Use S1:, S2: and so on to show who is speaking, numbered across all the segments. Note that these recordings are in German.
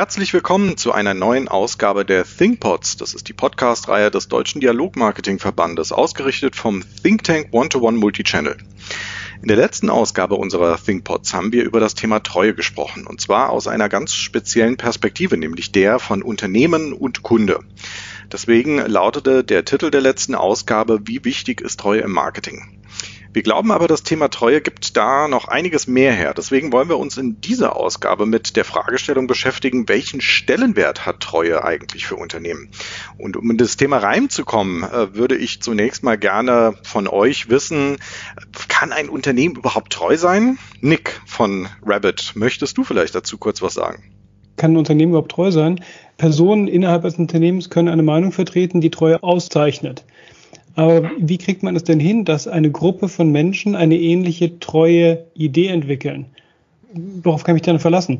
S1: Herzlich willkommen zu einer neuen Ausgabe der ThinkPods. Das ist die Podcast-Reihe des Deutschen Dialogmarketing-Verbandes, ausgerichtet vom Think Tank One-to-One Multichannel. In der letzten Ausgabe unserer ThinkPods haben wir über das Thema Treue gesprochen, und zwar aus einer ganz speziellen Perspektive, nämlich der von Unternehmen und Kunde. Deswegen lautete der Titel der letzten Ausgabe, wie wichtig ist Treue im Marketing? Wir glauben aber, das Thema Treue gibt da noch einiges mehr her. Deswegen wollen wir uns in dieser Ausgabe mit der Fragestellung beschäftigen, welchen Stellenwert hat Treue eigentlich für Unternehmen? Und um in das Thema reinzukommen, äh, würde ich zunächst mal gerne von euch wissen, kann ein Unternehmen überhaupt treu sein? Nick von Rabbit, möchtest du vielleicht dazu kurz was sagen?
S2: Kann ein Unternehmen überhaupt treu sein? Personen innerhalb des Unternehmens können eine Meinung vertreten, die Treue auszeichnet. Aber wie kriegt man es denn hin, dass eine Gruppe von Menschen eine ähnliche treue Idee entwickeln? Worauf kann ich dann verlassen?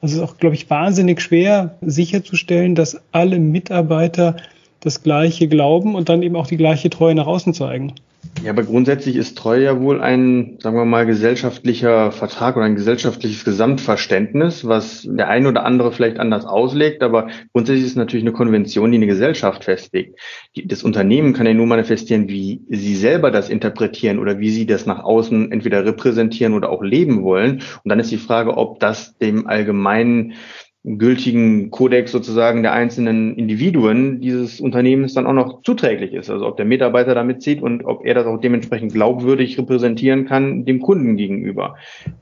S2: Also es ist auch, glaube ich, wahnsinnig schwer sicherzustellen, dass alle Mitarbeiter das Gleiche glauben und dann eben auch die gleiche Treue nach außen zeigen.
S3: Ja, aber grundsätzlich ist Treue ja wohl ein, sagen wir mal, gesellschaftlicher Vertrag oder ein gesellschaftliches Gesamtverständnis, was der eine oder andere vielleicht anders auslegt, aber grundsätzlich ist es natürlich eine Konvention, die eine Gesellschaft festlegt. Das Unternehmen kann ja nur manifestieren, wie sie selber das interpretieren oder wie sie das nach außen entweder repräsentieren oder auch leben wollen. Und dann ist die Frage, ob das dem allgemeinen gültigen Kodex sozusagen der einzelnen Individuen dieses Unternehmens dann auch noch zuträglich ist. Also ob der Mitarbeiter da mitzieht und ob er das auch dementsprechend glaubwürdig repräsentieren kann dem Kunden gegenüber.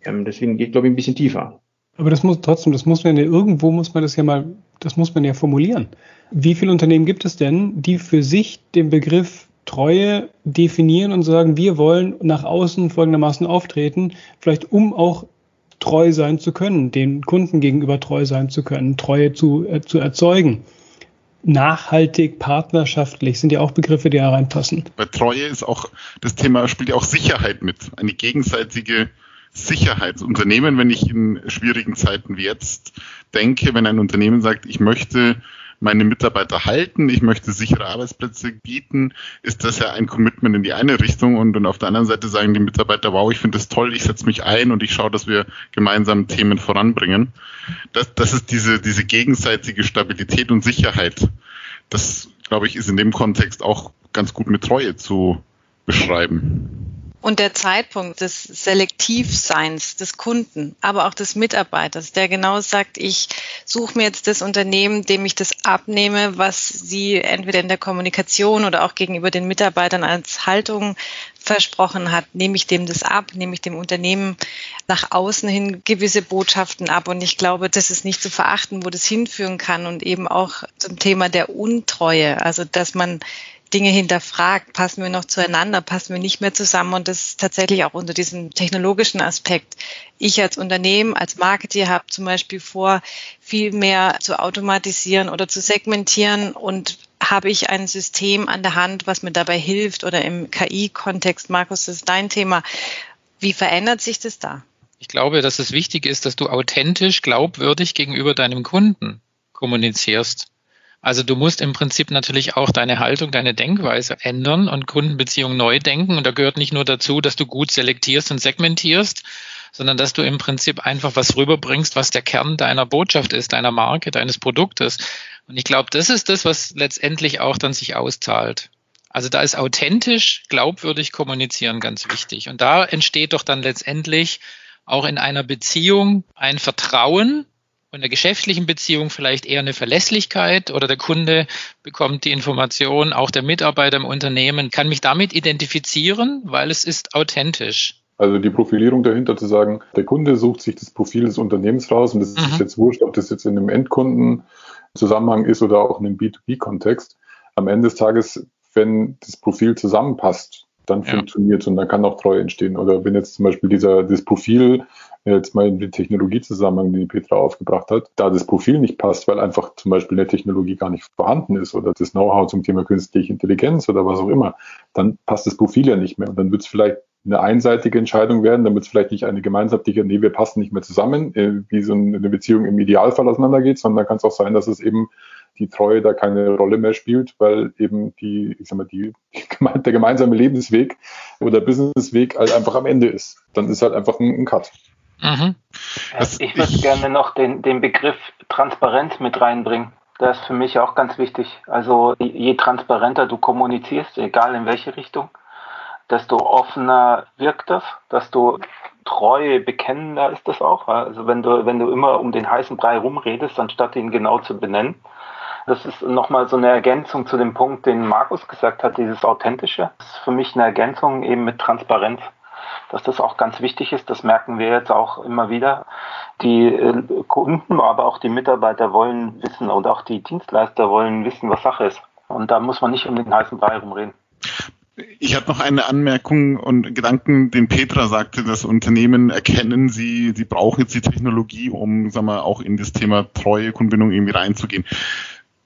S3: Ähm, deswegen geht, glaube ich, ein bisschen tiefer.
S2: Aber das muss trotzdem, das muss man ja irgendwo muss man das ja mal, das muss man ja formulieren. Wie viele Unternehmen gibt es denn, die für sich den Begriff Treue definieren und sagen, wir wollen nach außen folgendermaßen auftreten, vielleicht um auch treu sein zu können, den Kunden gegenüber treu sein zu können, Treue zu, äh, zu erzeugen. Nachhaltig, partnerschaftlich sind ja auch Begriffe, die da reinpassen.
S4: Bei Treue ist auch, das Thema spielt ja auch Sicherheit mit. Eine gegenseitige Sicherheitsunternehmen, wenn ich in schwierigen Zeiten wie jetzt denke, wenn ein Unternehmen sagt, ich möchte meine Mitarbeiter halten, ich möchte sichere Arbeitsplätze bieten, ist das ja ein Commitment in die eine Richtung und, und auf der anderen Seite sagen die Mitarbeiter, wow, ich finde das toll, ich setze mich ein und ich schaue, dass wir gemeinsam Themen voranbringen. Das, das ist diese, diese gegenseitige Stabilität und Sicherheit. Das, glaube ich, ist in dem Kontext auch ganz gut mit Treue zu beschreiben.
S5: Und der Zeitpunkt des Selektivseins des Kunden, aber auch des Mitarbeiters, der genau sagt, ich suche mir jetzt das Unternehmen, dem ich das abnehme, was sie entweder in der Kommunikation oder auch gegenüber den Mitarbeitern als Haltung versprochen hat, nehme ich dem das ab, nehme ich dem Unternehmen nach außen hin gewisse Botschaften ab. Und ich glaube, das ist nicht zu verachten, wo das hinführen kann und eben auch zum Thema der Untreue, also dass man Dinge hinterfragt, passen wir noch zueinander, passen wir nicht mehr zusammen und das ist tatsächlich auch unter diesem technologischen Aspekt. Ich als Unternehmen, als Marketer habe zum Beispiel vor, viel mehr zu automatisieren oder zu segmentieren und habe ich ein System an der Hand, was mir dabei hilft oder im KI-Kontext, Markus, das ist dein Thema. Wie verändert sich das da?
S6: Ich glaube, dass es wichtig ist, dass du authentisch, glaubwürdig gegenüber deinem Kunden kommunizierst. Also du musst im Prinzip natürlich auch deine Haltung, deine Denkweise ändern und Kundenbeziehungen neu denken. Und da gehört nicht nur dazu, dass du gut selektierst und segmentierst, sondern dass du im Prinzip einfach was rüberbringst, was der Kern deiner Botschaft ist, deiner Marke, deines Produktes. Und ich glaube, das ist das, was letztendlich auch dann sich auszahlt. Also da ist authentisch, glaubwürdig kommunizieren ganz wichtig. Und da entsteht doch dann letztendlich auch in einer Beziehung ein Vertrauen, in der geschäftlichen Beziehung vielleicht eher eine Verlässlichkeit oder der Kunde bekommt die Information, auch der Mitarbeiter im Unternehmen kann mich damit identifizieren, weil es ist authentisch.
S7: Also die Profilierung dahinter zu sagen, der Kunde sucht sich das Profil des Unternehmens raus und das mhm. ist jetzt wurscht, ob das jetzt in einem Endkundenzusammenhang ist oder auch in einem B2B-Kontext. Am Ende des Tages, wenn das Profil zusammenpasst, dann ja. funktioniert und dann kann auch Treue entstehen. Oder wenn jetzt zum Beispiel dieser, das Profil jetzt mal in den Technologiezusammenhang, den Petra aufgebracht hat, da das Profil nicht passt, weil einfach zum Beispiel eine Technologie gar nicht vorhanden ist oder das Know-how zum Thema künstliche Intelligenz oder was auch immer, dann passt das Profil ja nicht mehr. Und dann wird es vielleicht eine einseitige Entscheidung werden, dann wird es vielleicht nicht eine gemeinschaftliche, nee, wir passen nicht mehr zusammen, äh, wie so eine Beziehung im Idealfall auseinandergeht, sondern kann es auch sein, dass es eben die Treue da keine Rolle mehr spielt, weil eben die, ich sag mal, die, der gemeinsame Lebensweg oder Businessweg halt einfach am Ende ist. Dann ist halt einfach ein, ein Cut.
S8: Mhm. ich würde gerne noch den, den Begriff Transparenz mit reinbringen. Das ist für mich auch ganz wichtig. Also je transparenter du kommunizierst, egal in welche Richtung, desto offener wirkt das, desto Treue bekennender ist das auch. Also wenn du, wenn du immer um den heißen Brei rumredest, anstatt ihn genau zu benennen. Das ist nochmal so eine Ergänzung zu dem Punkt, den Markus gesagt hat, dieses Authentische. Das ist für mich eine Ergänzung eben mit Transparenz dass das auch ganz wichtig ist. Das merken wir jetzt auch immer wieder. Die äh, Kunden, aber auch die Mitarbeiter wollen wissen und auch die Dienstleister wollen wissen, was Sache ist. Und da muss man nicht um den heißen Brei rumreden.
S4: Ich habe noch eine Anmerkung und Gedanken, den Petra sagte, das Unternehmen erkennen, sie, sie brauchen jetzt die Technologie, um sagen wir, auch in das Thema treue Kundenbindung irgendwie reinzugehen.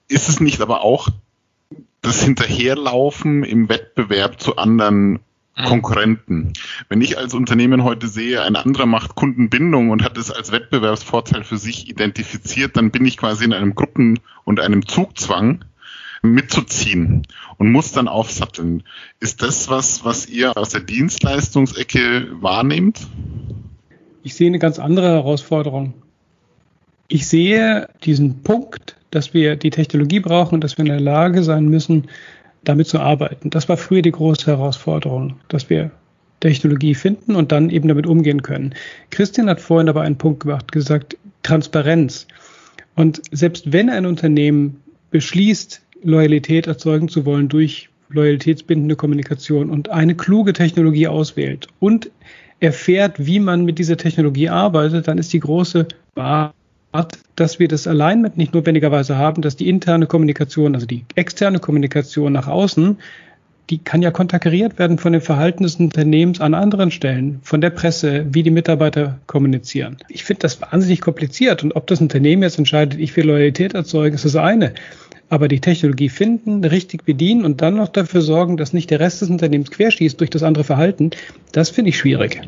S4: Ist es nicht aber auch das Hinterherlaufen im Wettbewerb zu anderen Mhm. Konkurrenten. Wenn ich als Unternehmen heute sehe, ein anderer macht Kundenbindung und hat es als Wettbewerbsvorteil für sich identifiziert, dann bin ich quasi in einem Gruppen- und einem Zugzwang mitzuziehen und muss dann aufsatteln. Ist das was, was ihr aus der Dienstleistungsecke wahrnehmt?
S2: Ich sehe eine ganz andere Herausforderung. Ich sehe diesen Punkt, dass wir die Technologie brauchen und dass wir in der Lage sein müssen, damit zu arbeiten. Das war früher die große Herausforderung, dass wir Technologie finden und dann eben damit umgehen können. Christian hat vorhin aber einen Punkt gemacht, gesagt, Transparenz. Und selbst wenn ein Unternehmen beschließt, Loyalität erzeugen zu wollen durch loyalitätsbindende Kommunikation und eine kluge Technologie auswählt und erfährt, wie man mit dieser Technologie arbeitet, dann ist die große Wahrheit, dass wir das Alignment nicht notwendigerweise haben, dass die interne Kommunikation, also die externe Kommunikation nach außen, die kann ja konterkariert werden von dem Verhalten des Unternehmens an anderen Stellen, von der Presse, wie die Mitarbeiter kommunizieren. Ich finde das wahnsinnig kompliziert und ob das Unternehmen jetzt entscheidet, ich will Loyalität erzeugen, ist das eine. Aber die Technologie finden, richtig bedienen und dann noch dafür sorgen, dass nicht der Rest des Unternehmens querschießt durch das andere Verhalten, das finde ich schwierig.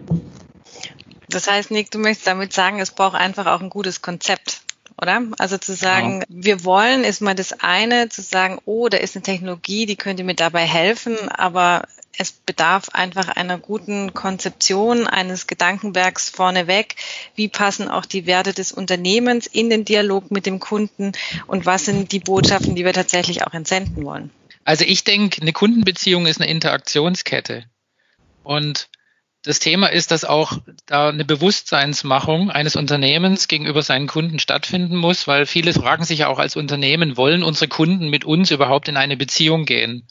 S5: Das heißt, Nick, du möchtest damit sagen, es braucht einfach auch ein gutes Konzept, oder? Also zu sagen, ja. wir wollen, ist mal das eine, zu sagen, oh, da ist eine Technologie, die könnte mir dabei helfen, aber es bedarf einfach einer guten Konzeption, eines Gedankenwerks vorneweg. Wie passen auch die Werte des Unternehmens in den Dialog mit dem Kunden und was sind die Botschaften, die wir tatsächlich auch entsenden wollen?
S6: Also ich denke, eine Kundenbeziehung ist eine Interaktionskette. Und das Thema ist, dass auch da eine Bewusstseinsmachung eines Unternehmens gegenüber seinen Kunden stattfinden muss, weil viele fragen sich ja auch als Unternehmen, wollen unsere Kunden mit uns überhaupt in eine Beziehung gehen?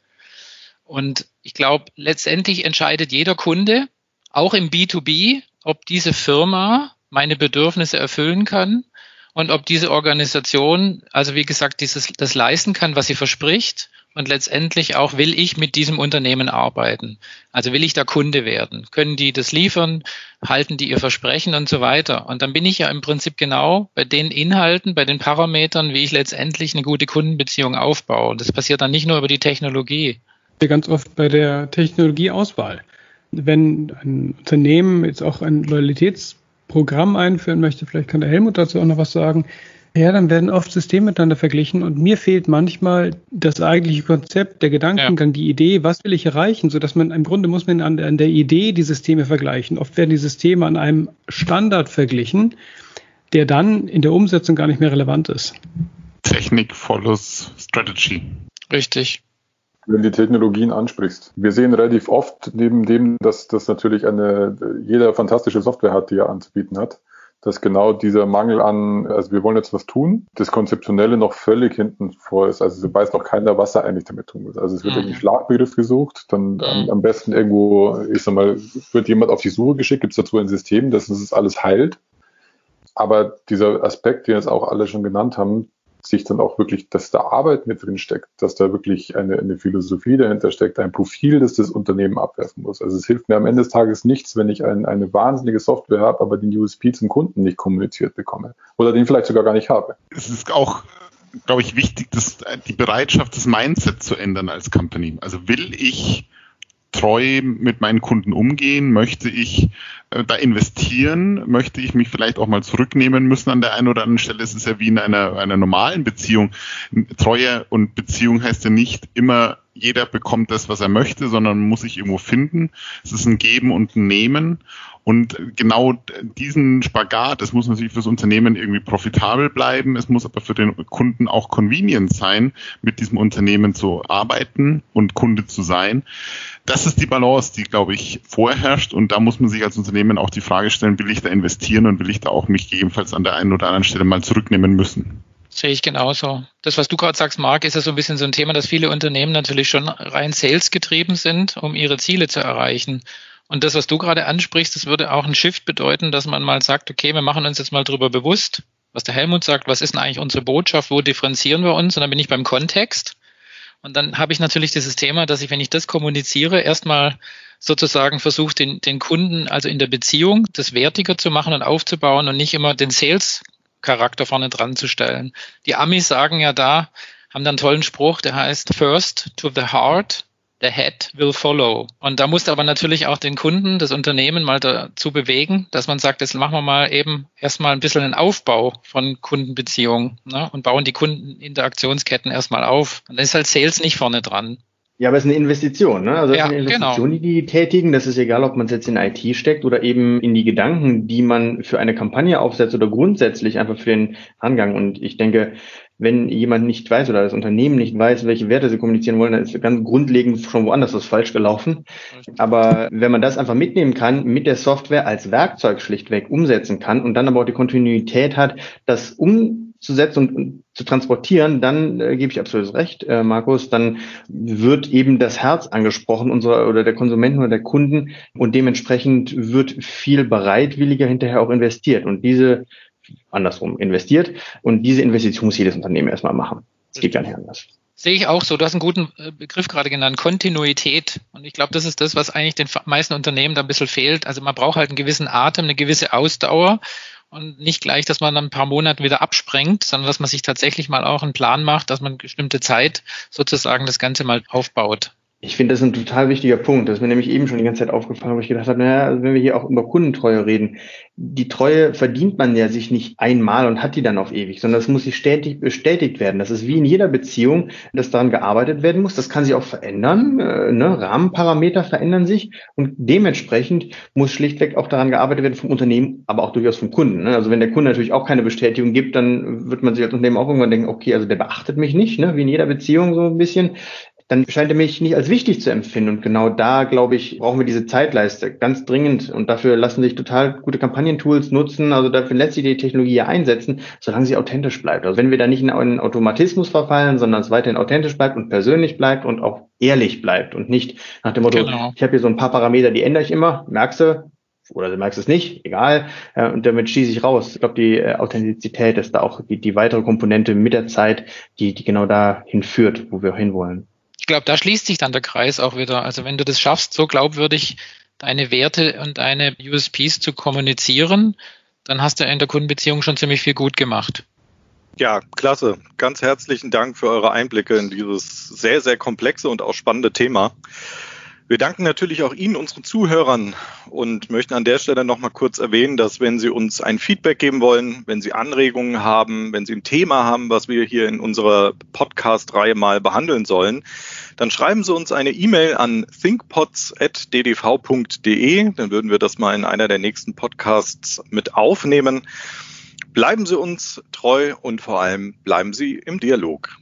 S6: Und ich glaube, letztendlich entscheidet jeder Kunde, auch im B2B, ob diese Firma meine Bedürfnisse erfüllen kann und ob diese Organisation, also wie gesagt, dieses, das leisten kann, was sie verspricht und letztendlich auch, will ich mit diesem Unternehmen arbeiten? Also will ich da Kunde werden? Können die das liefern? Halten die ihr Versprechen und so weiter? Und dann bin ich ja im Prinzip genau bei den Inhalten, bei den Parametern, wie ich letztendlich eine gute Kundenbeziehung aufbaue. Und das passiert dann nicht nur über die Technologie.
S2: Ganz oft bei der Technologieauswahl. Wenn ein Unternehmen jetzt auch ein Loyalitätsprogramm einführen möchte, vielleicht kann der Helmut dazu auch noch was sagen, ja, dann werden oft Systeme miteinander verglichen und mir fehlt manchmal das eigentliche Konzept, der Gedankengang, ja. die Idee, was will ich erreichen, so dass man im Grunde muss man an, an der Idee die Systeme vergleichen. Oft werden die Systeme an einem Standard verglichen, der dann in der Umsetzung gar nicht mehr relevant ist.
S4: Technik follows Strategy.
S6: Richtig
S7: wenn du die Technologien ansprichst. Wir sehen relativ oft neben dem, dass das natürlich eine, jeder fantastische Software hat, die er anzubieten hat, dass genau dieser Mangel an, also wir wollen jetzt was tun, das Konzeptionelle noch völlig hinten vor ist. Also so weiß noch keiner, was er eigentlich damit tun will. Also es wird mhm. irgendwie Schlagbegriff gesucht, dann mhm. am, besten irgendwo, ich sag mal, wird jemand auf die Suche geschickt, gibt es dazu ein System, das das alles heilt. Aber dieser Aspekt, den jetzt auch alle schon genannt haben, sich dann auch wirklich, dass da Arbeit mit drin steckt, dass da wirklich eine, eine Philosophie dahinter steckt, ein Profil, das das Unternehmen abwerfen muss. Also es hilft mir am Ende des Tages nichts, wenn ich ein, eine wahnsinnige Software habe, aber den USP zum Kunden nicht kommuniziert bekomme oder den vielleicht sogar gar nicht habe.
S4: Es ist auch glaube ich, wichtig, dass die Bereitschaft, das Mindset zu ändern als Company. Also will ich treu mit meinen Kunden umgehen? Möchte ich äh, da investieren? Möchte ich mich vielleicht auch mal zurücknehmen müssen an der einen oder anderen Stelle? Es ist ja wie in einer, einer normalen Beziehung. Treue und Beziehung heißt ja nicht immer, jeder bekommt das, was er möchte, sondern muss sich irgendwo finden. Es ist ein Geben und ein Nehmen. Und genau diesen Spagat, das muss natürlich fürs Unternehmen irgendwie profitabel bleiben. Es muss aber für den Kunden auch convenient sein, mit diesem Unternehmen zu arbeiten und Kunde zu sein. Das ist die Balance, die, glaube ich, vorherrscht. Und da muss man sich als Unternehmen auch die Frage stellen, will ich da investieren und will ich da auch mich gegebenenfalls an der einen oder anderen Stelle mal zurücknehmen müssen?
S6: Sehe ich genauso. Das, was du gerade sagst, Marc, ist ja so ein bisschen so ein Thema, dass viele Unternehmen natürlich schon rein sales getrieben sind, um ihre Ziele zu erreichen. Und das, was du gerade ansprichst, das würde auch ein Shift bedeuten, dass man mal sagt, okay, wir machen uns jetzt mal darüber bewusst, was der Helmut sagt, was ist denn eigentlich unsere Botschaft, wo differenzieren wir uns? Und dann bin ich beim Kontext. Und dann habe ich natürlich dieses Thema, dass ich, wenn ich das kommuniziere, erstmal sozusagen versuche, den, den Kunden, also in der Beziehung, das wertiger zu machen und aufzubauen und nicht immer den Sales Charakter vorne dran zu stellen. Die Amis sagen ja da, haben da einen tollen Spruch, der heißt First to the heart, the head will follow. Und da musst du aber natürlich auch den Kunden, das Unternehmen mal dazu bewegen, dass man sagt, jetzt machen wir mal eben erstmal ein bisschen einen Aufbau von Kundenbeziehungen ne, und bauen die Kundeninteraktionsketten erstmal auf. Und dann ist halt Sales nicht vorne dran.
S3: Ja, aber es ist eine Investition, ne? Also es ja, ist eine Investition, genau. die die tätigen. Das ist egal, ob man es jetzt in IT steckt oder eben in die Gedanken, die man für eine Kampagne aufsetzt oder grundsätzlich einfach für den Angang. Und ich denke, wenn jemand nicht weiß oder das Unternehmen nicht weiß, welche Werte sie kommunizieren wollen, dann ist ganz grundlegend schon woanders was falsch gelaufen. Aber wenn man das einfach mitnehmen kann, mit der Software als Werkzeug schlichtweg umsetzen kann und dann aber auch die Kontinuität hat, das um umzusetzen und, und zu transportieren, dann äh, gebe ich absolut recht, äh, Markus, dann wird eben das Herz angesprochen unserer oder der Konsumenten oder der Kunden und dementsprechend wird viel bereitwilliger hinterher auch investiert. Und diese andersrum investiert und diese Investition muss jedes Unternehmen erstmal machen. Es geht gar nicht anders.
S6: Sehe ich auch so. Du hast einen guten äh, Begriff gerade genannt, Kontinuität. Und ich glaube, das ist das, was eigentlich den meisten Unternehmen da ein bisschen fehlt. Also man braucht halt einen gewissen Atem, eine gewisse Ausdauer und nicht gleich, dass man dann ein paar Monate wieder absprengt, sondern dass man sich tatsächlich mal auch einen Plan macht, dass man bestimmte Zeit sozusagen das Ganze mal aufbaut.
S3: Ich finde, das ist ein total wichtiger Punkt. Das ist mir nämlich eben schon die ganze Zeit aufgefallen, wo ich gedacht habe, naja, also wenn wir hier auch über Kundentreue reden, die Treue verdient man ja sich nicht einmal und hat die dann auf ewig, sondern es muss sich stetig bestätigt werden. Das ist wie in jeder Beziehung, dass daran gearbeitet werden muss. Das kann sich auch verändern. Äh, ne? Rahmenparameter verändern sich und dementsprechend muss schlichtweg auch daran gearbeitet werden vom Unternehmen, aber auch durchaus vom Kunden. Ne? Also wenn der Kunde natürlich auch keine Bestätigung gibt, dann wird man sich als Unternehmen auch irgendwann denken, okay, also der beachtet mich nicht, ne? wie in jeder Beziehung so ein bisschen dann scheint er mich nicht als wichtig zu empfinden. Und genau da, glaube ich, brauchen wir diese Zeitleiste ganz dringend. Und dafür lassen sich total gute Kampagnentools nutzen. Also dafür lässt sich die Technologie einsetzen, solange sie authentisch bleibt. Also wenn wir da nicht in einen Automatismus verfallen, sondern es weiterhin authentisch bleibt und persönlich bleibt und auch ehrlich bleibt und nicht nach dem Motto, genau. ich habe hier so ein paar Parameter, die ändere ich immer, merkst du, oder du merkst es nicht, egal, äh, und damit schieße ich raus. Ich glaube, die äh, Authentizität ist da auch die, die weitere Komponente mit der Zeit, die, die genau dahin führt, wo wir hinwollen
S6: ich glaube, da schließt sich dann der Kreis auch wieder. Also wenn du das schaffst, so glaubwürdig deine Werte und deine USPs zu kommunizieren, dann hast du in der Kundenbeziehung schon ziemlich viel gut gemacht.
S1: Ja, klasse. Ganz herzlichen Dank für eure Einblicke in dieses sehr, sehr komplexe und auch spannende Thema. Wir danken natürlich auch Ihnen, unseren Zuhörern, und möchten an der Stelle nochmal kurz erwähnen, dass wenn Sie uns ein Feedback geben wollen, wenn Sie Anregungen haben, wenn Sie ein Thema haben, was wir hier in unserer Podcast-Reihe mal behandeln sollen, dann schreiben Sie uns eine E-Mail an thinkpods.ddv.de. Dann würden wir das mal in einer der nächsten Podcasts mit aufnehmen. Bleiben Sie uns treu und vor allem bleiben Sie im Dialog.